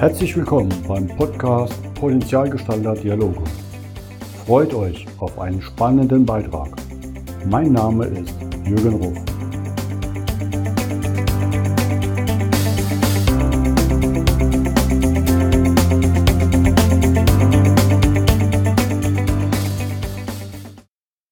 Herzlich willkommen beim Podcast Potenzialgestalter Dialoge. Freut euch auf einen spannenden Beitrag. Mein Name ist Jürgen Ruf.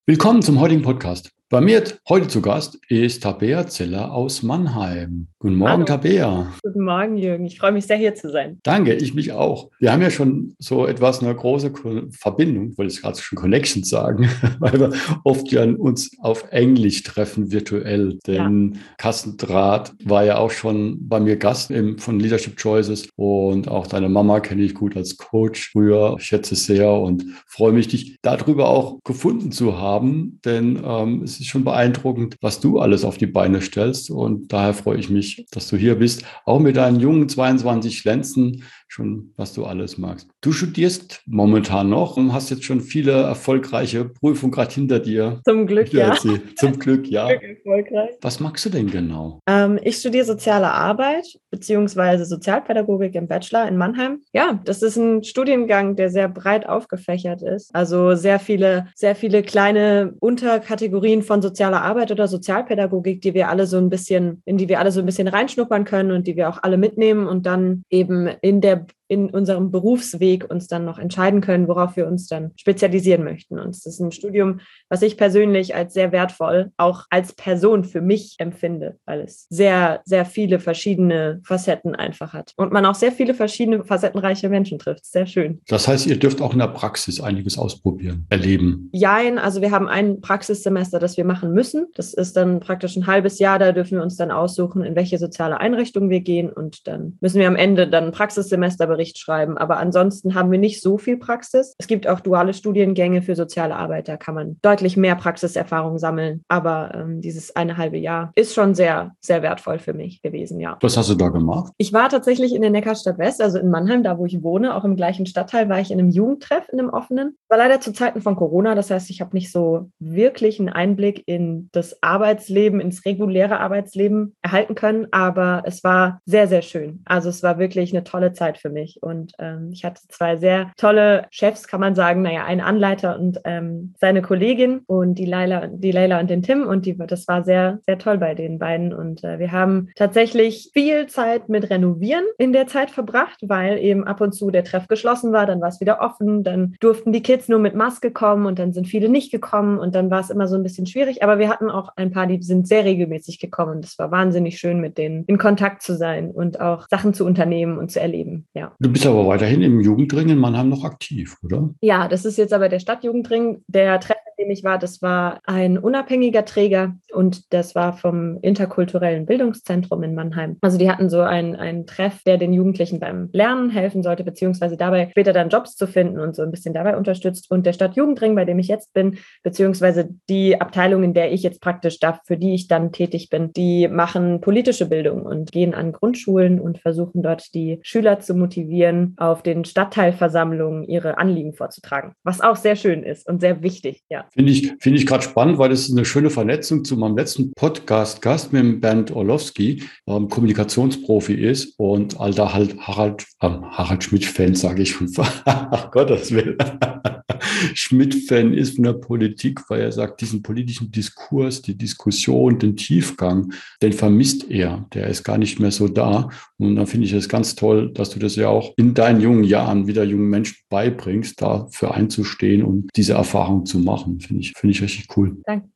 Willkommen zum heutigen Podcast. Bei mir heute zu Gast ist Tabea Zeller aus Mannheim. Guten Morgen, Hallo. Tabea. Guten Morgen, Jürgen. Ich freue mich sehr, hier zu sein. Danke, ich mich auch. Wir haben ja schon so etwas eine große Verbindung, wollte ich gerade schon Connections sagen, weil wir oft ja uns auf Englisch treffen, virtuell. Denn ja. Carsten Draht war ja auch schon bei mir Gast im, von Leadership Choices und auch deine Mama kenne ich gut als Coach früher. Ich schätze sehr und freue mich, dich darüber auch gefunden zu haben, denn ähm, es es ist schon beeindruckend, was du alles auf die Beine stellst. Und daher freue ich mich, dass du hier bist, auch mit deinen jungen 22 Lenzen schon, was du alles magst. Du studierst momentan noch und hast jetzt schon viele erfolgreiche Prüfungen gerade hinter dir. Zum Glück, ja. Zum Glück, ja. erfolgreich. Was magst du denn genau? Ähm, ich studiere soziale Arbeit beziehungsweise Sozialpädagogik im Bachelor in Mannheim. Ja, das ist ein Studiengang, der sehr breit aufgefächert ist. Also sehr viele, sehr viele kleine Unterkategorien von sozialer Arbeit oder Sozialpädagogik, die wir alle so ein bisschen, in die wir alle so ein bisschen reinschnuppern können und die wir auch alle mitnehmen und dann eben in der in unserem Berufsweg uns dann noch entscheiden können, worauf wir uns dann spezialisieren möchten. Und es ist ein Studium, was ich persönlich als sehr wertvoll auch als Person für mich empfinde, weil es sehr, sehr viele verschiedene Facetten einfach hat und man auch sehr viele verschiedene facettenreiche Menschen trifft. Sehr schön. Das heißt, ihr dürft auch in der Praxis einiges ausprobieren, erleben. Jein, also wir haben ein Praxissemester, das wir machen müssen. Das ist dann praktisch ein halbes Jahr. Da dürfen wir uns dann aussuchen, in welche soziale Einrichtung wir gehen und dann müssen wir am Ende dann ein Praxissemester Bericht schreiben. Aber ansonsten haben wir nicht so viel Praxis. Es gibt auch duale Studiengänge für soziale Arbeit, da kann man deutlich mehr Praxiserfahrung sammeln. Aber ähm, dieses eine halbe Jahr ist schon sehr, sehr wertvoll für mich gewesen, ja. Was hast du da gemacht? Ich war tatsächlich in der Neckarstadt West, also in Mannheim, da wo ich wohne, auch im gleichen Stadtteil, war ich in einem Jugendtreff, in einem offenen. War leider zu Zeiten von Corona, das heißt, ich habe nicht so wirklich einen Einblick in das Arbeitsleben, ins reguläre Arbeitsleben erhalten können, aber es war sehr, sehr schön. Also es war wirklich eine tolle Zeit für mich mich. Und ähm, ich hatte zwei sehr tolle Chefs, kann man sagen, naja, einen Anleiter und ähm, seine Kollegin und die Leila, die Leila und den Tim. Und die, das war sehr, sehr toll bei den beiden. Und äh, wir haben tatsächlich viel Zeit mit Renovieren in der Zeit verbracht, weil eben ab und zu der Treff geschlossen war, dann war es wieder offen, dann durften die Kids nur mit Maske kommen und dann sind viele nicht gekommen und dann war es immer so ein bisschen schwierig. Aber wir hatten auch ein paar, die sind sehr regelmäßig gekommen. Es war wahnsinnig schön, mit denen in Kontakt zu sein und auch Sachen zu unternehmen und zu erleben. Ja. Du bist aber weiterhin im Jugendring in Mannheim noch aktiv, oder? Ja, das ist jetzt aber der Stadtjugendring. Der Treff, in dem ich war, das war ein unabhängiger Träger und das war vom interkulturellen Bildungszentrum in Mannheim. Also die hatten so einen, einen Treff, der den Jugendlichen beim Lernen helfen sollte, beziehungsweise dabei später dann Jobs zu finden und so ein bisschen dabei unterstützt. Und der Stadtjugendring, bei dem ich jetzt bin, beziehungsweise die Abteilung, in der ich jetzt praktisch da, für die ich dann tätig bin, die machen politische Bildung und gehen an Grundschulen und versuchen dort die Schüler zu motivieren motivieren, auf den Stadtteilversammlungen ihre Anliegen vorzutragen, was auch sehr schön ist und sehr wichtig. Ja. Finde ich, finde ich gerade spannend, weil das ist eine schöne Vernetzung zu meinem letzten Podcast-Gast mit dem Bernd Orlowski, ähm, Kommunikationsprofi ist und alter halt Harald, äh, Harald Schmidt-Fan, sage ich schon. Gottes Willen. Schmidt-Fan ist von der Politik, weil er sagt, diesen politischen Diskurs, die Diskussion, den Tiefgang, den vermisst er. Der ist gar nicht mehr so da. Und da finde ich es ganz toll, dass du das ja auch in deinen jungen Jahren wieder jungen Menschen beibringst, dafür einzustehen und diese Erfahrung zu machen. Finde ich, finde ich richtig cool. Danke.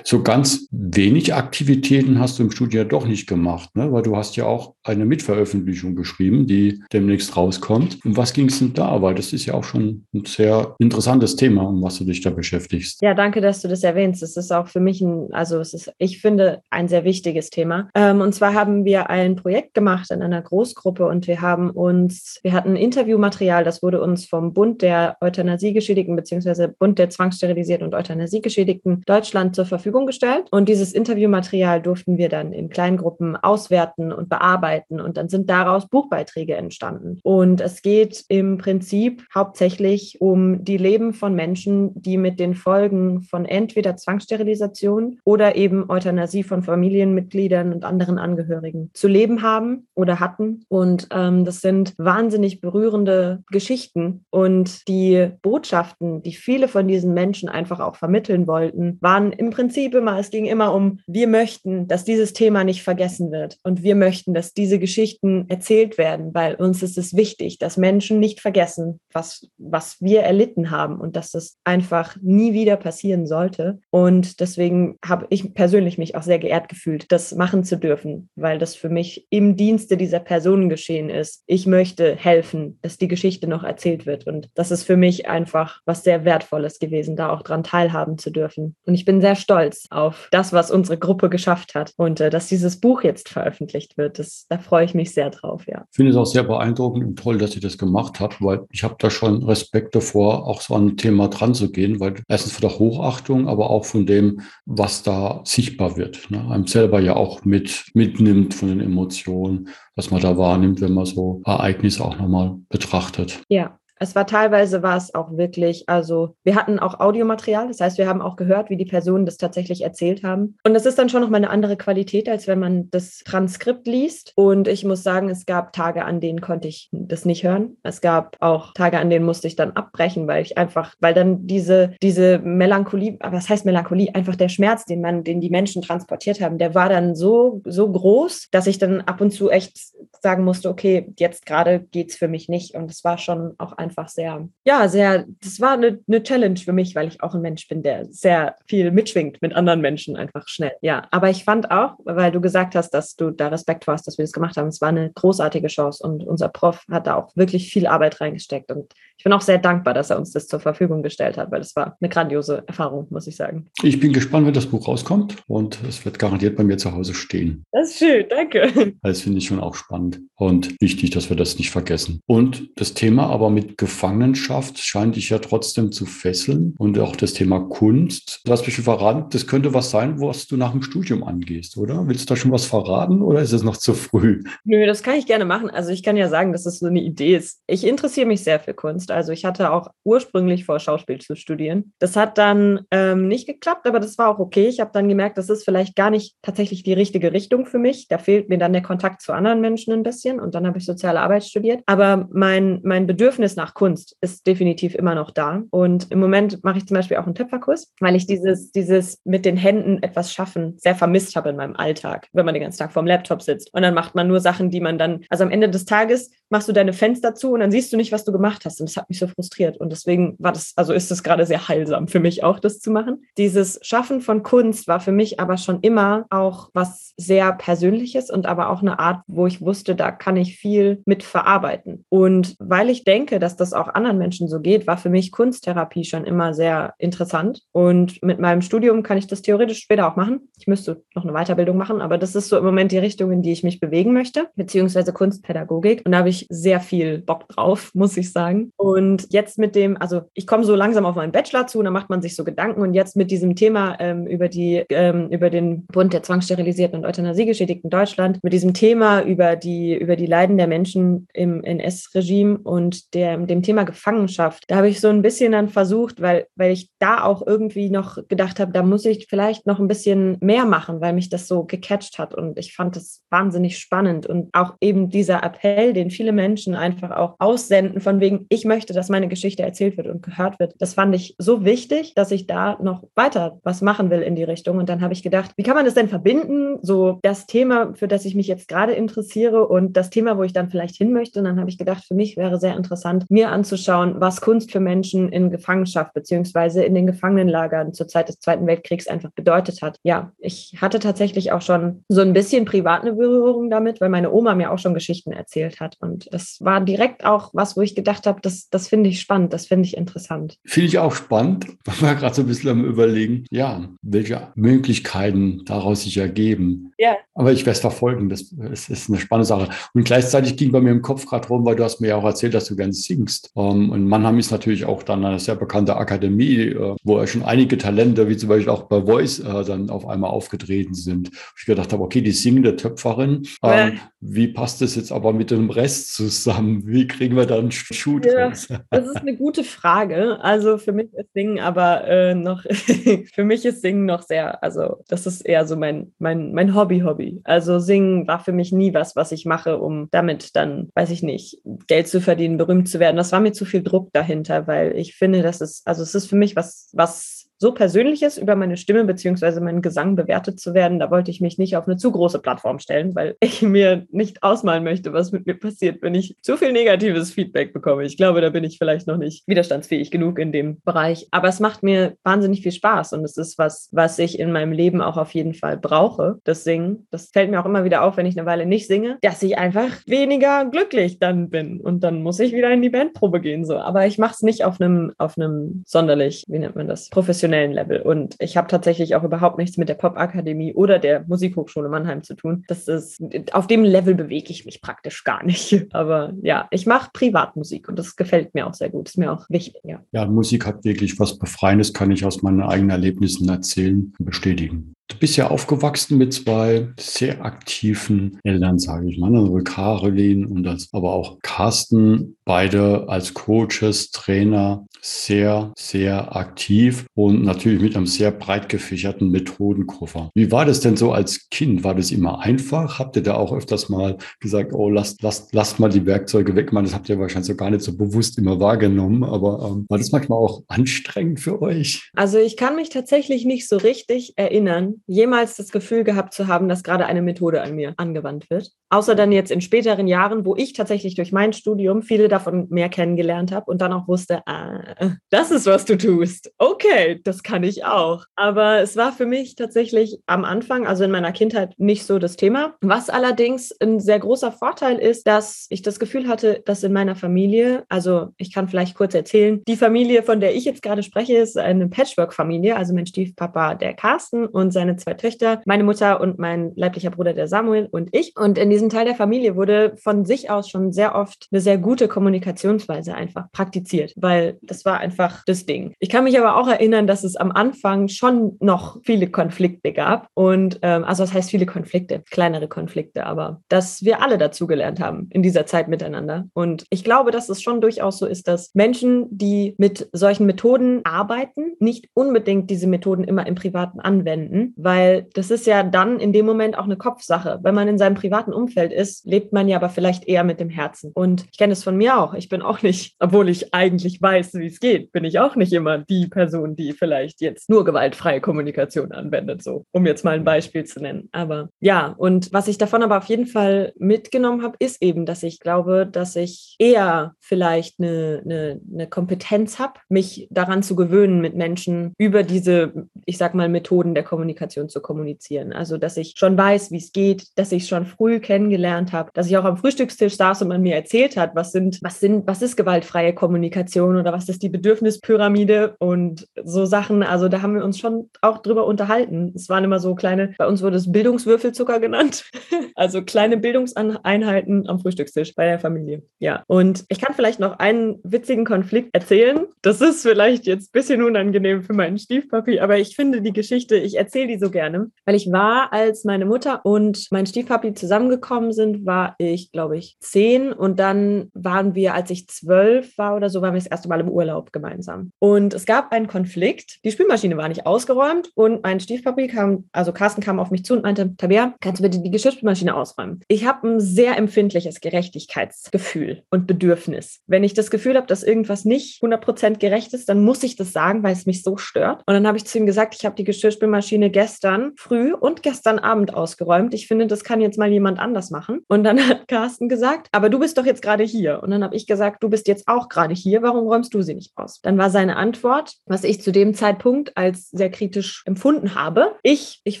So ganz wenig Aktivitäten hast du im Studio ja doch nicht gemacht, ne? weil du hast ja auch eine Mitveröffentlichung geschrieben, die demnächst rauskommt. Und was ging es denn da? Weil das ist ja auch schon ein sehr interessantes Thema, um was du dich da beschäftigst. Ja, danke, dass du das erwähnst. Es ist auch für mich ein, also es ist, ich finde, ein sehr wichtiges Thema. Ähm, und zwar haben wir ein Projekt gemacht in einer Großgruppe und wir haben uns, wir hatten Interviewmaterial, das wurde uns vom Bund der Euthanasiegeschädigten beziehungsweise Bund der Zwangssterilisierten und Euthanasiegeschädigten Deutschland zur Verfügung gestellt und dieses Interviewmaterial durften wir dann in Kleingruppen auswerten und bearbeiten und dann sind daraus Buchbeiträge entstanden. Und es geht im Prinzip hauptsächlich um die Leben von Menschen, die mit den Folgen von entweder Zwangssterilisation oder eben Euthanasie von Familienmitgliedern und anderen Angehörigen zu leben haben oder hatten. Und ähm, das sind wahnsinnig berührende Geschichten und die Botschaften, die viele von diesen Menschen einfach auch vermitteln wollten, waren im Prinzip immer, es ging immer um, wir möchten, dass dieses Thema nicht vergessen wird und wir möchten, dass diese Geschichten erzählt werden, weil uns ist es wichtig, dass Menschen nicht vergessen, was, was wir erlitten haben und dass das einfach nie wieder passieren sollte. Und deswegen habe ich persönlich mich auch sehr geehrt gefühlt, das machen zu dürfen, weil das für mich im Dienste dieser Personen geschehen ist. Ich möchte helfen, dass die Geschichte noch erzählt wird. Und das ist für mich einfach was sehr Wertvolles gewesen, da auch dran teilhaben zu dürfen. Und ich bin sehr stolz auf das, was unsere Gruppe geschafft hat und äh, dass dieses Buch jetzt veröffentlicht wird. Das, da freue ich mich sehr drauf, ja. Ich finde es auch sehr beeindruckend und toll, dass sie das gemacht hat, weil ich habe da schon Respekt davor, auch so an ein Thema dran zu gehen, weil erstens von der Hochachtung, aber auch von dem, was da sichtbar wird. Ne? Einem selber ja auch mit, mitnimmt von den Emotionen, was man da wahrnimmt, wenn man so Ereignisse auch nochmal betrachtet. Ja, es war teilweise war es auch wirklich, also wir hatten auch Audiomaterial, das heißt, wir haben auch gehört, wie die Personen das tatsächlich erzählt haben. Und das ist dann schon nochmal eine andere Qualität, als wenn man das Transkript liest. Und ich muss sagen, es gab Tage, an denen konnte ich das nicht hören. Es gab auch Tage, an denen musste ich dann abbrechen, weil ich einfach, weil dann diese, diese Melancholie, aber was heißt Melancholie? Einfach der Schmerz, den man, den die Menschen transportiert haben, der war dann so, so groß, dass ich dann ab und zu echt sagen musste, okay, jetzt gerade geht es für mich nicht. Und es war schon auch einfach sehr, ja, sehr, das war eine, eine Challenge für mich, weil ich auch ein Mensch bin, der sehr viel mitschwingt mit anderen Menschen einfach schnell. Ja, aber ich fand auch, weil du gesagt hast, dass du da Respekt hast, dass wir das gemacht haben, es war eine großartige Chance und unser Prof hat da auch wirklich viel Arbeit reingesteckt und ich bin auch sehr dankbar, dass er uns das zur Verfügung gestellt hat, weil es war eine grandiose Erfahrung, muss ich sagen. Ich bin gespannt, wenn das Buch rauskommt und es wird garantiert bei mir zu Hause stehen. Das ist schön, danke. Das finde ich schon auch spannend und wichtig, dass wir das nicht vergessen. Und das Thema aber mit Gefangenschaft scheint dich ja trotzdem zu fesseln und auch das Thema Kunst. Du hast mich verraten, das könnte was sein, was du nach dem Studium angehst, oder? Willst du da schon was verraten oder ist es noch zu früh? Nö, das kann ich gerne machen. Also ich kann ja sagen, dass es so eine Idee ist. Ich interessiere mich sehr für Kunst. Also ich hatte auch ursprünglich vor, Schauspiel zu studieren. Das hat dann ähm, nicht geklappt, aber das war auch okay. Ich habe dann gemerkt, das ist vielleicht gar nicht tatsächlich die richtige Richtung für mich. Da fehlt mir dann der Kontakt zu anderen Menschen ein bisschen und dann habe ich soziale Arbeit studiert. Aber mein, mein Bedürfnis nach Kunst ist definitiv immer noch da. Und im Moment mache ich zum Beispiel auch einen Töpferkurs, weil ich dieses, dieses mit den Händen etwas schaffen sehr vermisst habe in meinem Alltag, wenn man den ganzen Tag vorm Laptop sitzt. Und dann macht man nur Sachen, die man dann, also am Ende des Tages machst du deine Fenster zu und dann siehst du nicht, was du gemacht hast. Und das hat mich so frustriert. Und deswegen war das, also ist es gerade sehr heilsam für mich auch, das zu machen. Dieses Schaffen von Kunst war für mich aber schon immer auch was sehr Persönliches und aber auch eine Art, wo ich wusste, da kann ich viel mit verarbeiten. Und weil ich denke, dass das auch anderen Menschen so geht, war für mich Kunsttherapie schon immer sehr interessant. Und mit meinem Studium kann ich das theoretisch später auch machen. Ich müsste noch eine Weiterbildung machen, aber das ist so im Moment die Richtung, in die ich mich bewegen möchte, beziehungsweise Kunstpädagogik. Und da habe ich sehr viel Bock drauf, muss ich sagen. Und jetzt mit dem, also ich komme so langsam auf meinen Bachelor zu und da macht man sich so Gedanken. Und jetzt mit diesem Thema ähm, über die, ähm, über den Bund der zwangssterilisierten und Euthanasiegeschädigten Deutschland, mit diesem Thema über die, über die Leiden der Menschen im NS-Regime und der, dem Thema Gefangenschaft, da habe ich so ein bisschen dann versucht, weil, weil ich da auch irgendwie noch gedacht habe, da muss ich vielleicht noch ein bisschen mehr machen, weil mich das so gecatcht hat. Und ich fand das wahnsinnig spannend. Und auch eben dieser Appell, den viele Menschen einfach auch aussenden, von wegen, ich möchte, dass meine Geschichte erzählt wird und gehört wird. Das fand ich so wichtig, dass ich da noch weiter was machen will in die Richtung. Und dann habe ich gedacht, wie kann man das denn verbinden? So das Thema, für das ich mich jetzt gerade interessiere und das Thema, wo ich dann vielleicht hin möchte. Und dann habe ich gedacht, für mich wäre sehr interessant, mir anzuschauen, was Kunst für Menschen in Gefangenschaft beziehungsweise in den Gefangenenlagern zur Zeit des Zweiten Weltkriegs einfach bedeutet hat. Ja, ich hatte tatsächlich auch schon so ein bisschen privat eine Berührung damit, weil meine Oma mir auch schon Geschichten erzählt hat. Und fand. Das war direkt auch was, wo ich gedacht habe, das, das finde ich spannend, das finde ich interessant. Finde ich auch spannend. Ich war gerade so ein bisschen am Überlegen, ja, welche Möglichkeiten daraus sich ergeben. Ja. Aber ich werde es verfolgen. Das, das, ist eine spannende Sache. Und gleichzeitig ging bei mir im Kopf gerade rum, weil du hast mir ja auch erzählt, dass du gern singst. Ähm, und Mannheim ist natürlich auch dann eine sehr bekannte Akademie, uh, wo ja schon einige Talente, wie zum Beispiel auch bei Voice, uh, dann auf einmal aufgetreten sind. Ich gedacht habe, okay, die singende Töpferin, ja. Wie passt das jetzt aber mit dem Rest zusammen? Wie kriegen wir da einen Schuh ja, draus? Das ist eine gute Frage. Also für mich ist Singen aber äh, noch, für mich ist Singen noch sehr, also das ist eher so mein, mein, mein Hobby-Hobby. Also Singen war für mich nie was, was ich mache, um damit dann, weiß ich nicht, Geld zu verdienen, berühmt zu werden. Das war mir zu viel Druck dahinter, weil ich finde, das ist, also es ist für mich was, was so Persönliches über meine Stimme beziehungsweise meinen Gesang bewertet zu werden, da wollte ich mich nicht auf eine zu große Plattform stellen, weil ich mir nicht ausmalen möchte, was mit mir passiert, wenn ich zu viel negatives Feedback bekomme. Ich glaube, da bin ich vielleicht noch nicht widerstandsfähig genug in dem Bereich. Aber es macht mir wahnsinnig viel Spaß und es ist was, was ich in meinem Leben auch auf jeden Fall brauche, das Singen. Das fällt mir auch immer wieder auf, wenn ich eine Weile nicht singe, dass ich einfach weniger glücklich dann bin und dann muss ich wieder in die Bandprobe gehen. So. Aber ich mache es nicht auf einem, auf einem sonderlich, wie nennt man das, professionellen professionellen Level. Und ich habe tatsächlich auch überhaupt nichts mit der Popakademie oder der Musikhochschule Mannheim zu tun. Das ist, auf dem Level bewege ich mich praktisch gar nicht. Aber ja, ich mache Privatmusik und das gefällt mir auch sehr gut. Ist mir auch wichtig, ja. Ja, Musik hat wirklich was Befreiendes, kann ich aus meinen eigenen Erlebnissen erzählen und bestätigen. Du bist ja aufgewachsen mit zwei sehr aktiven Eltern, sage ich mal, also Caroline und das, aber auch Carsten, beide als Coaches, Trainer, sehr, sehr aktiv und natürlich mit einem sehr breit gefächerten Methodenkoffer. Wie war das denn so als Kind? War das immer einfach? Habt ihr da auch öfters mal gesagt, oh, lasst, lasst, lasst mal die Werkzeuge weg? Man, das habt ihr wahrscheinlich so gar nicht so bewusst immer wahrgenommen, aber ähm, war das manchmal auch anstrengend für euch? Also ich kann mich tatsächlich nicht so richtig erinnern, jemals das Gefühl gehabt zu haben, dass gerade eine Methode an mir angewandt wird. Außer dann jetzt in späteren Jahren, wo ich tatsächlich durch mein Studium viele davon mehr kennengelernt habe und dann auch wusste, ah, das ist, was du tust. Okay, das kann ich auch. Aber es war für mich tatsächlich am Anfang, also in meiner Kindheit, nicht so das Thema. Was allerdings ein sehr großer Vorteil ist, dass ich das Gefühl hatte, dass in meiner Familie, also ich kann vielleicht kurz erzählen, die Familie, von der ich jetzt gerade spreche, ist eine Patchwork-Familie, also mein Stiefpapa, der Carsten und seine zwei Töchter, meine Mutter und mein leiblicher Bruder, der Samuel und ich. Und in diesem Teil der Familie wurde von sich aus schon sehr oft eine sehr gute Kommunikationsweise einfach praktiziert, weil das war einfach das Ding. Ich kann mich aber auch erinnern, dass es am Anfang schon noch viele Konflikte gab. Und ähm, also das heißt viele Konflikte, kleinere Konflikte, aber dass wir alle dazugelernt haben in dieser Zeit miteinander. Und ich glaube, dass es schon durchaus so ist, dass Menschen, die mit solchen Methoden arbeiten, nicht unbedingt diese Methoden immer im Privaten anwenden, weil das ist ja dann in dem Moment auch eine Kopfsache. Wenn man in seinem privaten Umfeld ist, lebt man ja aber vielleicht eher mit dem Herzen. Und ich kenne es von mir auch. Ich bin auch nicht, obwohl ich eigentlich weiß, wie es geht, bin ich auch nicht immer die Person, die vielleicht jetzt nur gewaltfreie Kommunikation anwendet, so, um jetzt mal ein Beispiel zu nennen. Aber ja, und was ich davon aber auf jeden Fall mitgenommen habe, ist eben, dass ich glaube, dass ich eher vielleicht eine, eine, eine Kompetenz habe, mich daran zu gewöhnen, mit Menschen über diese, ich sag mal, Methoden der Kommunikation Kommunikation zu kommunizieren. Also, dass ich schon weiß, wie es geht, dass ich schon früh kennengelernt habe, dass ich auch am Frühstückstisch saß und man mir erzählt hat, was sind, was sind, was ist gewaltfreie Kommunikation oder was ist die Bedürfnispyramide und so Sachen. Also, da haben wir uns schon auch drüber unterhalten. Es waren immer so kleine, bei uns wurde es Bildungswürfelzucker genannt. also kleine Bildungseinheiten am Frühstückstisch bei der Familie. Ja. Und ich kann vielleicht noch einen witzigen Konflikt erzählen. Das ist vielleicht jetzt ein bisschen unangenehm für meinen Stiefpapi, aber ich finde die Geschichte, ich erzähle die so gerne, weil ich war, als meine Mutter und mein Stiefpapi zusammengekommen sind, war ich, glaube ich, zehn und dann waren wir, als ich zwölf war oder so, waren wir das erste Mal im Urlaub gemeinsam. Und es gab einen Konflikt. Die Spülmaschine war nicht ausgeräumt und mein Stiefpapi kam, also Carsten kam auf mich zu und meinte, Tabea, kannst du bitte die Geschirrspülmaschine ausräumen? Ich habe ein sehr empfindliches Gerechtigkeitsgefühl und Bedürfnis. Wenn ich das Gefühl habe, dass irgendwas nicht 100% gerecht ist, dann muss ich das sagen, weil es mich so stört. Und dann habe ich zu ihm gesagt, ich habe die Geschirrspülmaschine gestern gestern früh und gestern Abend ausgeräumt. Ich finde, das kann jetzt mal jemand anders machen. Und dann hat Carsten gesagt, aber du bist doch jetzt gerade hier. Und dann habe ich gesagt, du bist jetzt auch gerade hier. Warum räumst du sie nicht aus? Dann war seine Antwort, was ich zu dem Zeitpunkt als sehr kritisch empfunden habe. Ich, ich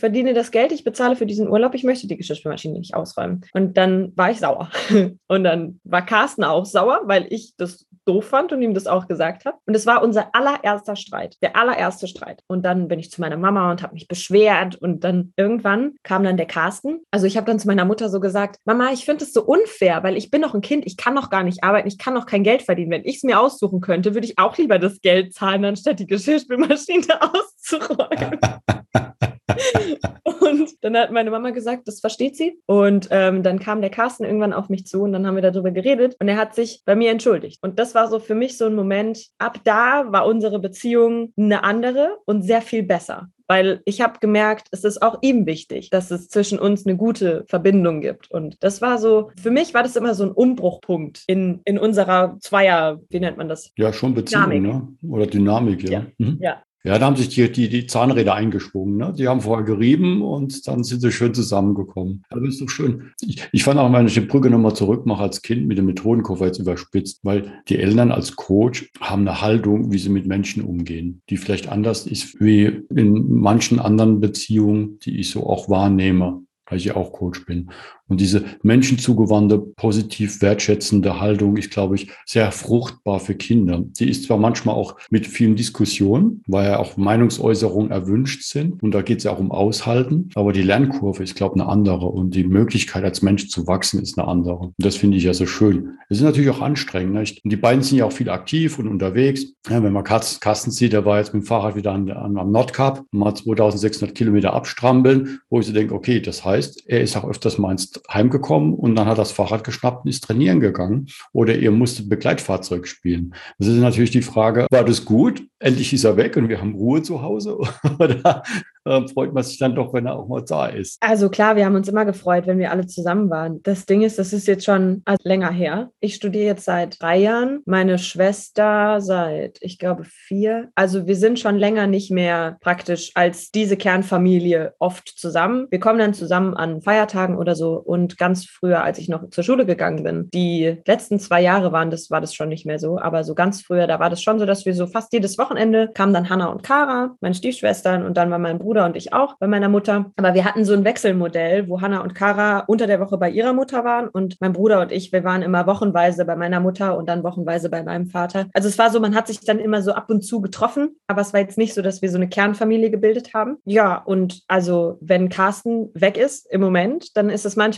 verdiene das Geld, ich bezahle für diesen Urlaub, ich möchte die Geschirrspülmaschine nicht ausräumen. Und dann war ich sauer. Und dann war Carsten auch sauer, weil ich das doof fand und ihm das auch gesagt habe. Und es war unser allererster Streit, der allererste Streit. Und dann bin ich zu meiner Mama und habe mich beschwert. Und dann irgendwann kam dann der Carsten. Also ich habe dann zu meiner Mutter so gesagt, Mama, ich finde es so unfair, weil ich bin noch ein Kind, ich kann noch gar nicht arbeiten, ich kann noch kein Geld verdienen. Wenn ich es mir aussuchen könnte, würde ich auch lieber das Geld zahlen, anstatt die Geschirrspülmaschine auszuräumen. und dann hat meine Mama gesagt, das versteht sie. Und ähm, dann kam der Carsten irgendwann auf mich zu und dann haben wir darüber geredet und er hat sich bei mir entschuldigt. Und das war so für mich so ein Moment, ab da war unsere Beziehung eine andere und sehr viel besser weil ich habe gemerkt, es ist auch ihm wichtig, dass es zwischen uns eine gute Verbindung gibt. Und das war so, für mich war das immer so ein Umbruchpunkt in, in unserer Zweier, wie nennt man das? Ja, schon Beziehung, Dynamik. ne? Oder Dynamik, ja. Ja, mhm. ja. Ja, da haben sich die, die, die Zahnräder eingeschwungen. Ne? Die haben vorher gerieben und dann sind sie schön zusammengekommen. Das ist doch schön. Ich, ich fand auch, wenn ich die Brücke nochmal zurückmache als Kind mit dem Methodenkoffer jetzt überspitzt, weil die Eltern als Coach haben eine Haltung, wie sie mit Menschen umgehen, die vielleicht anders ist wie in manchen anderen Beziehungen, die ich so auch wahrnehme weil ich ja auch Coach bin. Und diese menschenzugewandte, positiv wertschätzende Haltung ist, glaube ich, sehr fruchtbar für Kinder. Die ist zwar manchmal auch mit vielen Diskussionen, weil ja auch Meinungsäußerungen erwünscht sind. Und da geht es ja auch um Aushalten. Aber die Lernkurve ist, glaube ich, eine andere. Und die Möglichkeit, als Mensch zu wachsen, ist eine andere. Und das finde ich ja so schön. Es ist natürlich auch anstrengend. Nicht? Und die beiden sind ja auch viel aktiv und unterwegs. Ja, wenn man Carsten sieht, der war jetzt mit dem Fahrrad wieder an, an, am Nordkap, mal 2600 Kilometer abstrampeln, wo ich so denke, okay, das heißt, er ist auch öfters mal ins heimgekommen und dann hat das Fahrrad geschnappt und ist trainieren gegangen. Oder ihr musstet Begleitfahrzeug spielen. Das ist natürlich die Frage, war das gut? Endlich ist er weg und wir haben Ruhe zu Hause? Oder äh, freut man sich dann doch, wenn er auch mal da ist? Also klar, wir haben uns immer gefreut, wenn wir alle zusammen waren. Das Ding ist, das ist jetzt schon länger her. Ich studiere jetzt seit drei Jahren, meine Schwester seit, ich glaube, vier. Also wir sind schon länger nicht mehr praktisch als diese Kernfamilie oft zusammen. Wir kommen dann zusammen an Feiertagen oder so und ganz früher, als ich noch zur Schule gegangen bin, die letzten zwei Jahre waren das, war das schon nicht mehr so, aber so ganz früher, da war das schon so, dass wir so fast jedes Wochenende kamen dann Hannah und Kara, meine Stiefschwestern und dann war mein Bruder und ich auch bei meiner Mutter. Aber wir hatten so ein Wechselmodell, wo Hannah und Kara unter der Woche bei ihrer Mutter waren und mein Bruder und ich, wir waren immer wochenweise bei meiner Mutter und dann wochenweise bei meinem Vater. Also es war so, man hat sich dann immer so ab und zu getroffen, aber es war jetzt nicht so, dass wir so eine Kernfamilie gebildet haben. Ja, und also wenn Carsten weg ist im Moment, dann ist es manchmal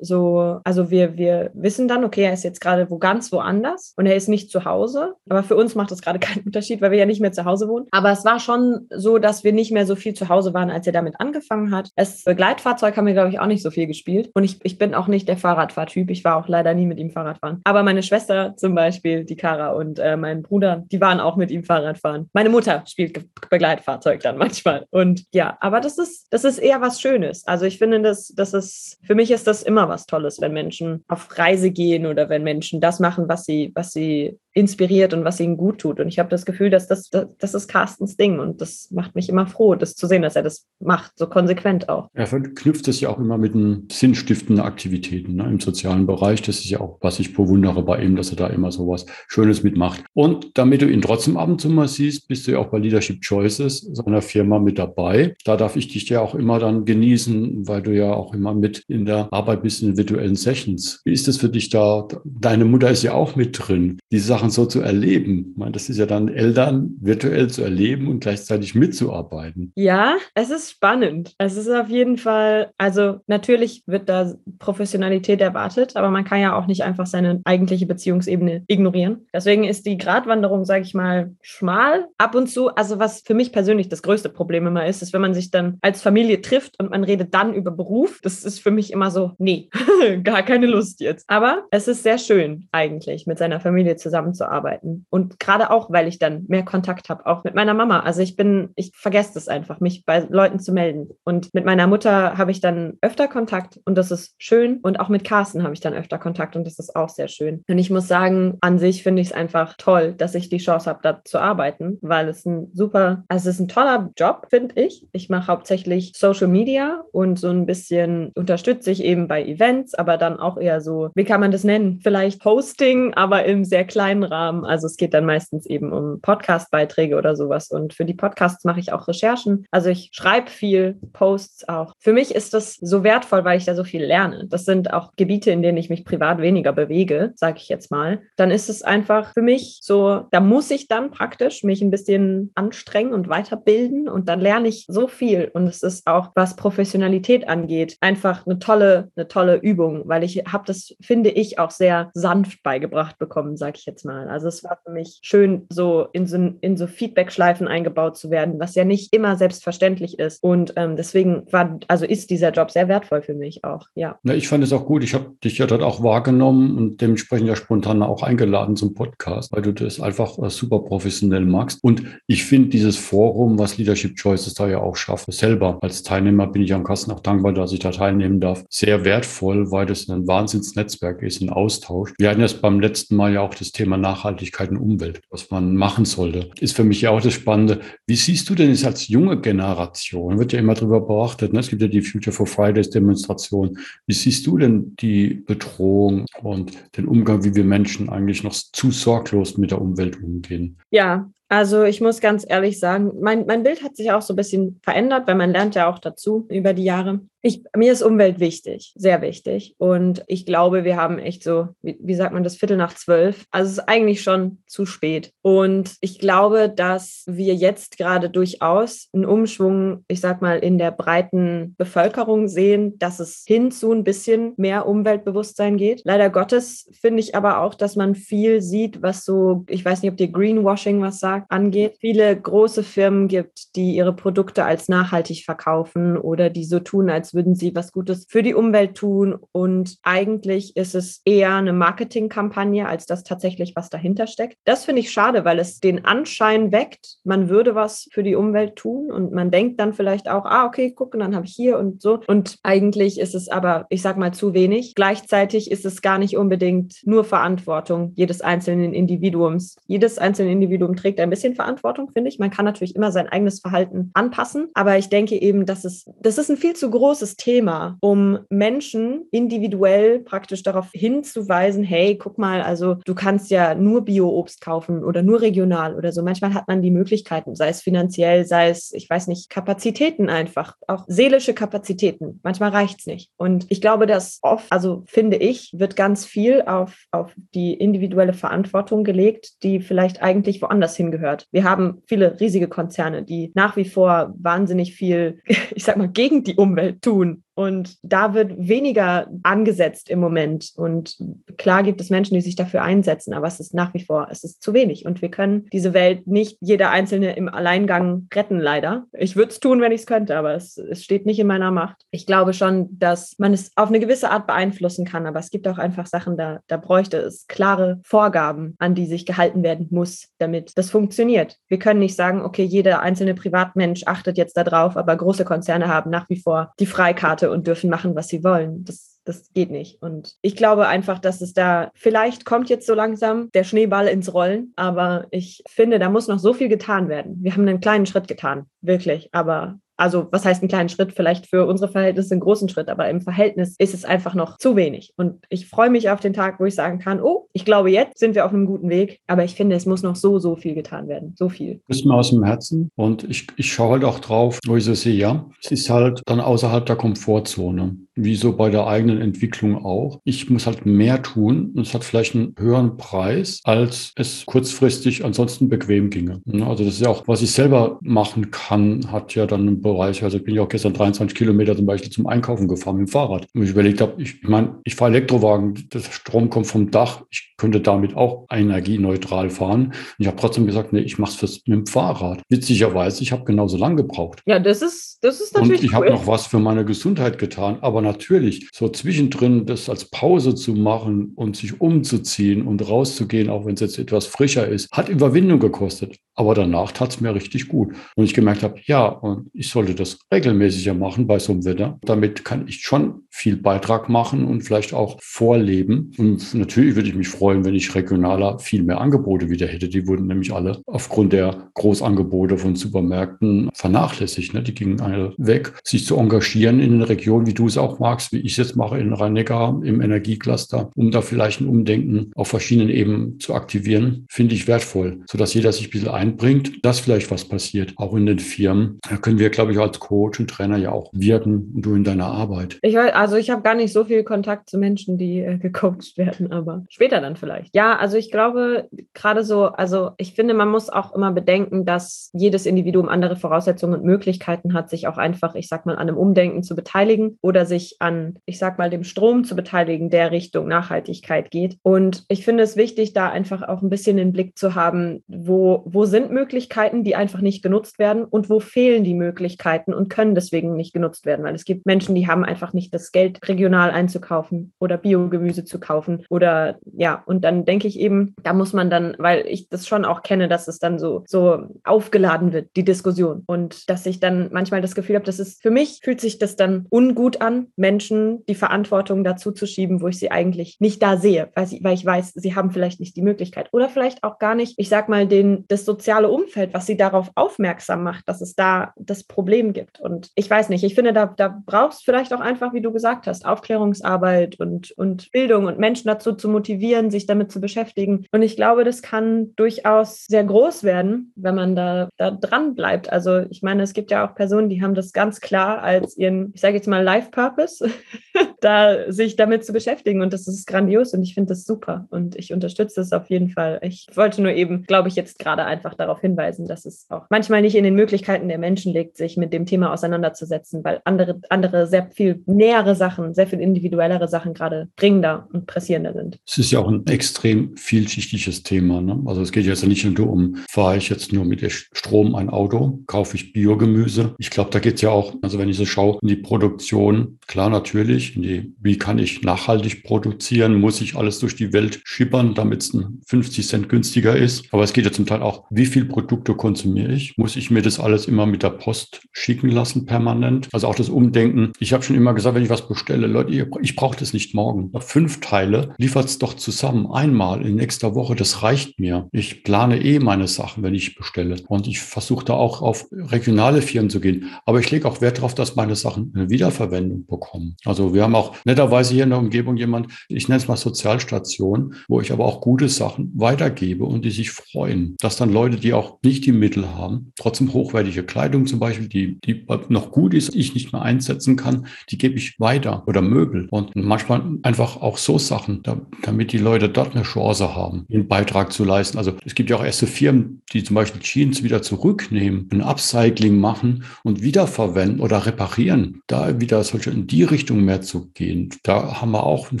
so, also wir, wir wissen dann, okay, er ist jetzt gerade wo ganz woanders und er ist nicht zu Hause. Aber für uns macht das gerade keinen Unterschied, weil wir ja nicht mehr zu Hause wohnen. Aber es war schon so, dass wir nicht mehr so viel zu Hause waren, als er damit angefangen hat. Das Begleitfahrzeug haben wir, glaube ich, auch nicht so viel gespielt. Und ich, ich bin auch nicht der Fahrradfahrtyp. Ich war auch leider nie mit ihm Fahrradfahren. Aber meine Schwester zum Beispiel, die Kara und äh, mein Bruder, die waren auch mit ihm Fahrradfahren. Meine Mutter spielt Begleitfahrzeug dann manchmal. Und ja, aber das ist, das ist eher was Schönes. Also ich finde, das, das ist, für mich ist das immer was Tolles, wenn Menschen auf Reise gehen oder wenn Menschen das machen, was sie, was sie inspiriert und was ihnen gut tut. Und ich habe das Gefühl, dass das, das, das ist Carstens Ding und das macht mich immer froh, das zu sehen, dass er das macht, so konsequent auch. Er verknüpft es ja auch immer mit den sinnstiftenden Aktivitäten ne, im sozialen Bereich. Das ist ja auch, was ich bewundere bei ihm, dass er da immer so was Schönes mitmacht. Und damit du ihn trotzdem ab und zu mal siehst, bist du ja auch bei Leadership Choices seiner Firma mit dabei. Da darf ich dich ja auch immer dann genießen, weil du ja auch immer mit in der Arbeit bist in virtuellen Sessions. Wie ist das für dich da? Deine Mutter ist ja auch mit drin. Die Sachen Sachen so zu erleben. Ich meine, das ist ja dann Eltern virtuell zu erleben und gleichzeitig mitzuarbeiten. Ja, es ist spannend. Es ist auf jeden Fall, also natürlich wird da Professionalität erwartet, aber man kann ja auch nicht einfach seine eigentliche Beziehungsebene ignorieren. Deswegen ist die Gratwanderung, sage ich mal, schmal ab und zu. Also was für mich persönlich das größte Problem immer ist, ist, wenn man sich dann als Familie trifft und man redet dann über Beruf. Das ist für mich immer so so, nee, gar keine Lust jetzt. Aber es ist sehr schön eigentlich, mit seiner Familie zusammenzuarbeiten. Und gerade auch, weil ich dann mehr Kontakt habe, auch mit meiner Mama. Also ich bin, ich vergesse das einfach, mich bei Leuten zu melden. Und mit meiner Mutter habe ich dann öfter Kontakt und das ist schön. Und auch mit Carsten habe ich dann öfter Kontakt und das ist auch sehr schön. Und ich muss sagen, an sich finde ich es einfach toll, dass ich die Chance habe, da zu arbeiten, weil es ein super, also es ist ein toller Job, finde ich. Ich mache hauptsächlich Social Media und so ein bisschen unterstütze ich eben bei Events, aber dann auch eher so, wie kann man das nennen? Vielleicht Hosting, aber im sehr kleinen Rahmen. Also es geht dann meistens eben um Podcast-Beiträge oder sowas. Und für die Podcasts mache ich auch Recherchen. Also ich schreibe viel, Posts auch. Für mich ist das so wertvoll, weil ich da so viel lerne. Das sind auch Gebiete, in denen ich mich privat weniger bewege, sage ich jetzt mal. Dann ist es einfach für mich so, da muss ich dann praktisch mich ein bisschen anstrengen und weiterbilden und dann lerne ich so viel. Und es ist auch, was Professionalität angeht, einfach eine tolle, eine tolle Übung, weil ich habe das, finde ich, auch sehr sanft beigebracht bekommen, sage ich jetzt mal. Also es war für mich schön, so in so, in so Feedback-Schleifen eingebaut zu werden, was ja nicht immer selbstverständlich ist. Und ähm, deswegen war, also ist dieser Job sehr wertvoll für mich auch, ja. ja ich fand es auch gut. Ich habe dich ja dort auch wahrgenommen und dementsprechend ja spontan auch eingeladen zum Podcast, weil du das einfach äh, super professionell magst. Und ich finde dieses Forum, was Leadership Choices da ja auch schafft, selber als Teilnehmer bin ich am Kasten auch dankbar, dass ich da teilnehmen darf, sehr wertvoll, weil das ein Wahnsinnsnetzwerk ist, ein Austausch. Wir hatten jetzt beim letzten Mal ja auch das Thema Nachhaltigkeit und Umwelt, was man machen sollte. Ist für mich ja auch das Spannende. Wie siehst du denn es als junge Generation? Wird ja immer darüber beachtet, ne? es gibt ja die Future for Fridays Demonstration. Wie siehst du denn die Bedrohung und den Umgang, wie wir Menschen eigentlich noch zu sorglos mit der Umwelt umgehen? Ja, also ich muss ganz ehrlich sagen, mein, mein Bild hat sich auch so ein bisschen verändert, weil man lernt ja auch dazu über die Jahre. Ich, mir ist Umwelt wichtig, sehr wichtig. Und ich glaube, wir haben echt so, wie, wie sagt man das, Viertel nach zwölf. Also es ist eigentlich schon zu spät. Und ich glaube, dass wir jetzt gerade durchaus einen Umschwung, ich sag mal, in der breiten Bevölkerung sehen, dass es hin zu ein bisschen mehr Umweltbewusstsein geht. Leider Gottes finde ich aber auch, dass man viel sieht, was so, ich weiß nicht, ob dir Greenwashing was sagt, angeht. Viele große Firmen gibt, die ihre Produkte als nachhaltig verkaufen oder die so tun, als würden sie was Gutes für die Umwelt tun. Und eigentlich ist es eher eine Marketingkampagne, als dass tatsächlich was dahinter steckt. Das finde ich schade, weil es den Anschein weckt, man würde was für die Umwelt tun und man denkt dann vielleicht auch, ah, okay, gucken, dann habe ich hier und so. Und eigentlich ist es aber, ich sag mal, zu wenig. Gleichzeitig ist es gar nicht unbedingt nur Verantwortung jedes einzelnen Individuums. Jedes einzelne Individuum trägt ein bisschen Verantwortung, finde ich. Man kann natürlich immer sein eigenes Verhalten anpassen, aber ich denke eben, dass es, das ist ein viel zu großes Thema, um Menschen individuell praktisch darauf hinzuweisen, hey, guck mal, also du kannst ja nur Bio-Obst kaufen oder nur regional oder so. Manchmal hat man die Möglichkeiten, sei es finanziell, sei es, ich weiß nicht, Kapazitäten einfach, auch seelische Kapazitäten. Manchmal reicht es nicht. Und ich glaube, dass oft, also finde ich, wird ganz viel auf, auf die individuelle Verantwortung gelegt, die vielleicht eigentlich woanders hingehört gehört. Wir haben viele riesige Konzerne, die nach wie vor wahnsinnig viel, ich sag mal, gegen die Umwelt tun und da wird weniger angesetzt im Moment. Und klar gibt es Menschen, die sich dafür einsetzen, aber es ist nach wie vor, es ist zu wenig. Und wir können diese Welt nicht jeder Einzelne im Alleingang retten, leider. Ich würde es tun, wenn ich es könnte, aber es, es steht nicht in meiner Macht. Ich glaube schon, dass man es auf eine gewisse Art beeinflussen kann, aber es gibt auch einfach Sachen, da, da bräuchte es klare Vorgaben, an die sich gehalten werden muss, damit das funktioniert. Wir können nicht sagen, okay, jeder einzelne Privatmensch achtet jetzt darauf, aber große Konzerne haben nach wie vor die Freikarte und dürfen machen, was sie wollen. Das, das geht nicht. Und ich glaube einfach, dass es da, vielleicht kommt jetzt so langsam der Schneeball ins Rollen, aber ich finde, da muss noch so viel getan werden. Wir haben einen kleinen Schritt getan, wirklich. Aber also was heißt einen kleinen Schritt? Vielleicht für unsere Verhältnisse einen großen Schritt, aber im Verhältnis ist es einfach noch zu wenig. Und ich freue mich auf den Tag, wo ich sagen kann, oh, ich glaube, jetzt sind wir auf einem guten Weg, aber ich finde, es muss noch so, so viel getan werden. So viel. Das ist mir aus dem Herzen und ich, ich schaue halt auch drauf, wo ich so sehe, ja, es ist halt dann außerhalb der Komfortzone wie so bei der eigenen Entwicklung auch. Ich muss halt mehr tun und es hat vielleicht einen höheren Preis, als es kurzfristig ansonsten bequem ginge. Also das ist ja auch, was ich selber machen kann, hat ja dann einen Bereich. Also ich bin ja auch gestern 23 Kilometer zum Beispiel zum Einkaufen gefahren mit dem Fahrrad. Und ich überlegt habe, ich, ich meine, ich fahre Elektrowagen, das Strom kommt vom Dach, ich könnte damit auch energieneutral fahren. Und ich habe trotzdem gesagt, nee, ich mache es mit dem Fahrrad. Witzigerweise, ich habe genauso lang gebraucht. Ja, das ist, das ist natürlich Und ich cool. habe noch was für meine Gesundheit getan, aber natürlich, so zwischendrin das als Pause zu machen und sich umzuziehen und rauszugehen, auch wenn es jetzt etwas frischer ist, hat Überwindung gekostet. Aber danach tat es mir richtig gut. Und ich gemerkt habe, ja, und ich sollte das regelmäßiger machen bei so einem Wetter. Damit kann ich schon viel Beitrag machen und vielleicht auch vorleben. Und natürlich würde ich mich freuen, wenn ich regionaler viel mehr Angebote wieder hätte. Die wurden nämlich alle aufgrund der Großangebote von Supermärkten vernachlässigt. Ne? Die gingen alle weg. Sich zu engagieren in einer Region, wie du es auch magst, wie ich es jetzt mache in rhein im Energiecluster, um da vielleicht ein Umdenken auf verschiedenen Ebenen zu aktivieren, finde ich wertvoll, sodass jeder sich ein bisschen ein einbringt, dass vielleicht was passiert, auch in den Firmen. Da können wir, glaube ich, als Coach und Trainer ja auch wirken und du in deiner Arbeit. Ich, also ich habe gar nicht so viel Kontakt zu Menschen, die äh, gecoacht werden, aber später dann vielleicht. Ja, also ich glaube, gerade so, also ich finde, man muss auch immer bedenken, dass jedes Individuum andere Voraussetzungen und Möglichkeiten hat, sich auch einfach, ich sag mal, an einem Umdenken zu beteiligen oder sich an, ich sag mal, dem Strom zu beteiligen, der Richtung Nachhaltigkeit geht. Und ich finde es wichtig, da einfach auch ein bisschen den Blick zu haben, wo, wo sind Möglichkeiten, die einfach nicht genutzt werden und wo fehlen die Möglichkeiten und können deswegen nicht genutzt werden, weil es gibt Menschen, die haben einfach nicht das Geld, regional einzukaufen oder Biogemüse zu kaufen oder ja, und dann denke ich eben, da muss man dann, weil ich das schon auch kenne, dass es dann so, so aufgeladen wird, die Diskussion. Und dass ich dann manchmal das Gefühl habe, dass es für mich fühlt sich das dann ungut an, Menschen die Verantwortung dazu zu schieben, wo ich sie eigentlich nicht da sehe, weil, sie, weil ich weiß, sie haben vielleicht nicht die Möglichkeit oder vielleicht auch gar nicht, ich sag mal, den, das soziale soziale Umfeld, was sie darauf aufmerksam macht, dass es da das Problem gibt. Und ich weiß nicht, ich finde, da, da brauchst vielleicht auch einfach, wie du gesagt hast, Aufklärungsarbeit und, und Bildung und Menschen dazu zu motivieren, sich damit zu beschäftigen. Und ich glaube, das kann durchaus sehr groß werden, wenn man da, da dran bleibt. Also ich meine, es gibt ja auch Personen, die haben das ganz klar als ihren, ich sage jetzt mal, Life-Purpose, da sich damit zu beschäftigen. Und das ist grandios und ich finde das super. Und ich unterstütze es auf jeden Fall. Ich wollte nur eben, glaube ich, jetzt gerade einfach darauf hinweisen, dass es auch manchmal nicht in den Möglichkeiten der Menschen liegt, sich mit dem Thema auseinanderzusetzen, weil andere, andere sehr viel nähere Sachen, sehr viel individuellere Sachen gerade dringender und pressierender sind. Es ist ja auch ein extrem vielschichtiges Thema. Ne? Also es geht jetzt nicht nur um, fahre ich jetzt nur mit Strom ein Auto, kaufe ich Biogemüse. Ich glaube, da geht es ja auch, also wenn ich so schaue, in die Produktion, klar natürlich, in die, wie kann ich nachhaltig produzieren, muss ich alles durch die Welt schippern, damit es 50 Cent günstiger ist. Aber es geht ja zum Teil auch, wie viele Produkte konsumiere ich? Muss ich mir das alles immer mit der Post schicken lassen, permanent? Also auch das Umdenken. Ich habe schon immer gesagt, wenn ich was bestelle, Leute, ich brauche das nicht morgen. Fünf Teile, liefert es doch zusammen einmal in nächster Woche, das reicht mir. Ich plane eh meine Sachen, wenn ich bestelle. Und ich versuche da auch auf regionale Firmen zu gehen. Aber ich lege auch Wert darauf, dass meine Sachen eine Wiederverwendung bekommen. Also wir haben auch netterweise hier in der Umgebung jemand, ich nenne es mal Sozialstation, wo ich aber auch gute Sachen weitergebe und die sich freuen, dass dann Leute die auch nicht die Mittel haben, trotzdem hochwertige Kleidung zum Beispiel, die, die noch gut ist, ich nicht mehr einsetzen kann, die gebe ich weiter oder Möbel. Und manchmal einfach auch so Sachen, da, damit die Leute dort eine Chance haben, einen Beitrag zu leisten. Also es gibt ja auch erste Firmen, die zum Beispiel Jeans wieder zurücknehmen, ein Upcycling machen und wiederverwenden oder reparieren. Da wieder solche in die Richtung mehr zu gehen. Da haben wir auch eine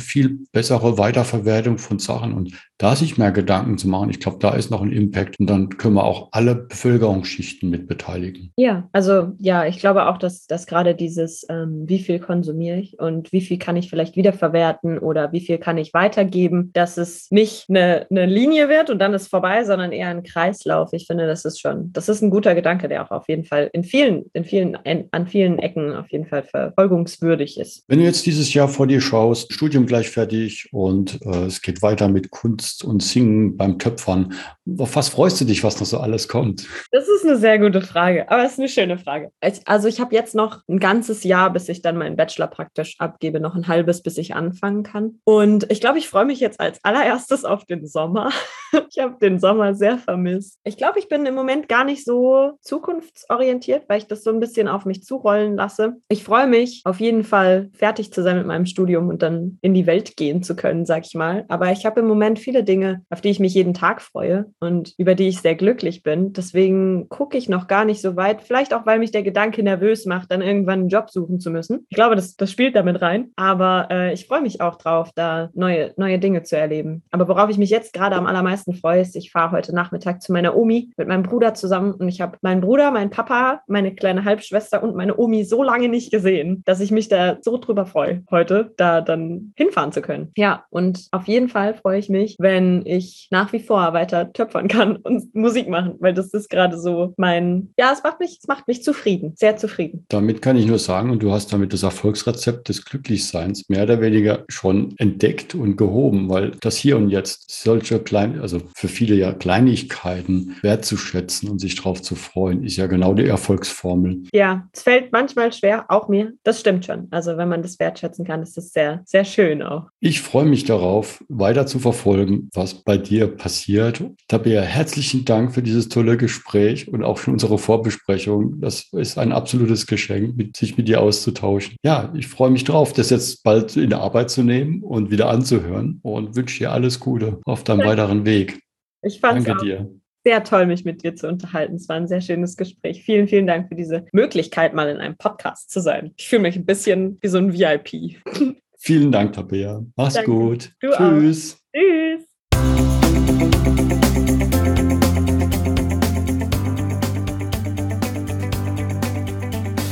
viel bessere Weiterverwertung von Sachen und da sich mehr Gedanken zu machen. Ich glaube, da ist noch ein Impact und dann können wir auch alle Bevölkerungsschichten mit beteiligen. Ja, also ja, ich glaube auch, dass, dass gerade dieses, ähm, wie viel konsumiere ich und wie viel kann ich vielleicht wiederverwerten oder wie viel kann ich weitergeben, dass es nicht eine, eine Linie wird und dann ist vorbei, sondern eher ein Kreislauf. Ich finde, das ist schon, das ist ein guter Gedanke, der auch auf jeden Fall in vielen, in vielen, an vielen Ecken auf jeden Fall verfolgungswürdig ist. Wenn du jetzt dieses Jahr vor dir schaust, Studium gleich fertig und äh, es geht weiter mit Kunst Kunst und Singen beim Töpfern. Auf was freust du dich, was noch so alles kommt? Das ist eine sehr gute Frage, aber es ist eine schöne Frage. also ich habe jetzt noch ein ganzes Jahr, bis ich dann meinen Bachelor praktisch abgebe, noch ein halbes, bis ich anfangen kann. Und ich glaube, ich freue mich jetzt als allererstes auf den Sommer. ich habe den Sommer sehr vermisst. Ich glaube, ich bin im Moment gar nicht so zukunftsorientiert, weil ich das so ein bisschen auf mich zurollen lasse. Ich freue mich auf jeden Fall, fertig zu sein mit meinem Studium und dann in die Welt gehen zu können, sag ich mal. Aber ich habe im Moment viele viele Dinge, auf die ich mich jeden Tag freue. Und über die ich sehr glücklich bin. Deswegen gucke ich noch gar nicht so weit. Vielleicht auch, weil mich der Gedanke nervös macht, dann irgendwann einen Job suchen zu müssen. Ich glaube, das, das spielt damit rein. Aber äh, ich freue mich auch drauf, da neue, neue Dinge zu erleben. Aber worauf ich mich jetzt gerade am allermeisten freue, ist, ich fahre heute Nachmittag zu meiner Omi mit meinem Bruder zusammen und ich habe meinen Bruder, meinen Papa, meine kleine Halbschwester und meine Omi so lange nicht gesehen, dass ich mich da so drüber freue, heute da dann hinfahren zu können. Ja, und auf jeden Fall freue ich mich, wenn ich nach wie vor weiter töpfern kann und Musik machen, weil das ist gerade so mein, ja, es macht mich, es macht mich zufrieden, sehr zufrieden. Damit kann ich nur sagen, und du hast damit das Erfolgsrezept des Glücklichseins mehr oder weniger schon entdeckt und gehoben, weil das hier und jetzt solche kleine, also für viele ja Kleinigkeiten wertzuschätzen und sich darauf zu freuen, ist ja genau die Erfolgsformel. Ja, es fällt manchmal schwer, auch mir. Das stimmt schon. Also wenn man das wertschätzen kann, ist das sehr, sehr schön auch. Ich freue mich darauf, weiter zu verfolgen, was bei dir passiert. Tabea, herzlichen Dank für dieses tolle Gespräch und auch für unsere Vorbesprechung. Das ist ein absolutes Geschenk, mit, sich mit dir auszutauschen. Ja, ich freue mich drauf, das jetzt bald in Arbeit zu nehmen und wieder anzuhören und wünsche dir alles Gute auf deinem weiteren Weg. Ich fand Danke dir sehr toll, mich mit dir zu unterhalten. Es war ein sehr schönes Gespräch. Vielen, vielen Dank für diese Möglichkeit, mal in einem Podcast zu sein. Ich fühle mich ein bisschen wie so ein VIP. Vielen Dank, Tabea. Mach's Danke. gut. Du Tschüss. Auch. Tschüss.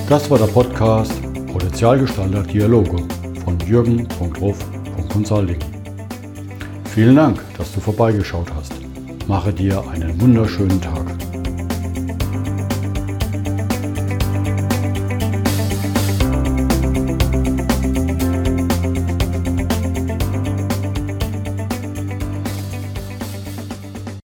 Das war der Podcast Potenzialgestalter Dialoge von Jürgen.ruf.consulting. Vielen Dank, dass du vorbeigeschaut hast. Mache dir einen wunderschönen Tag.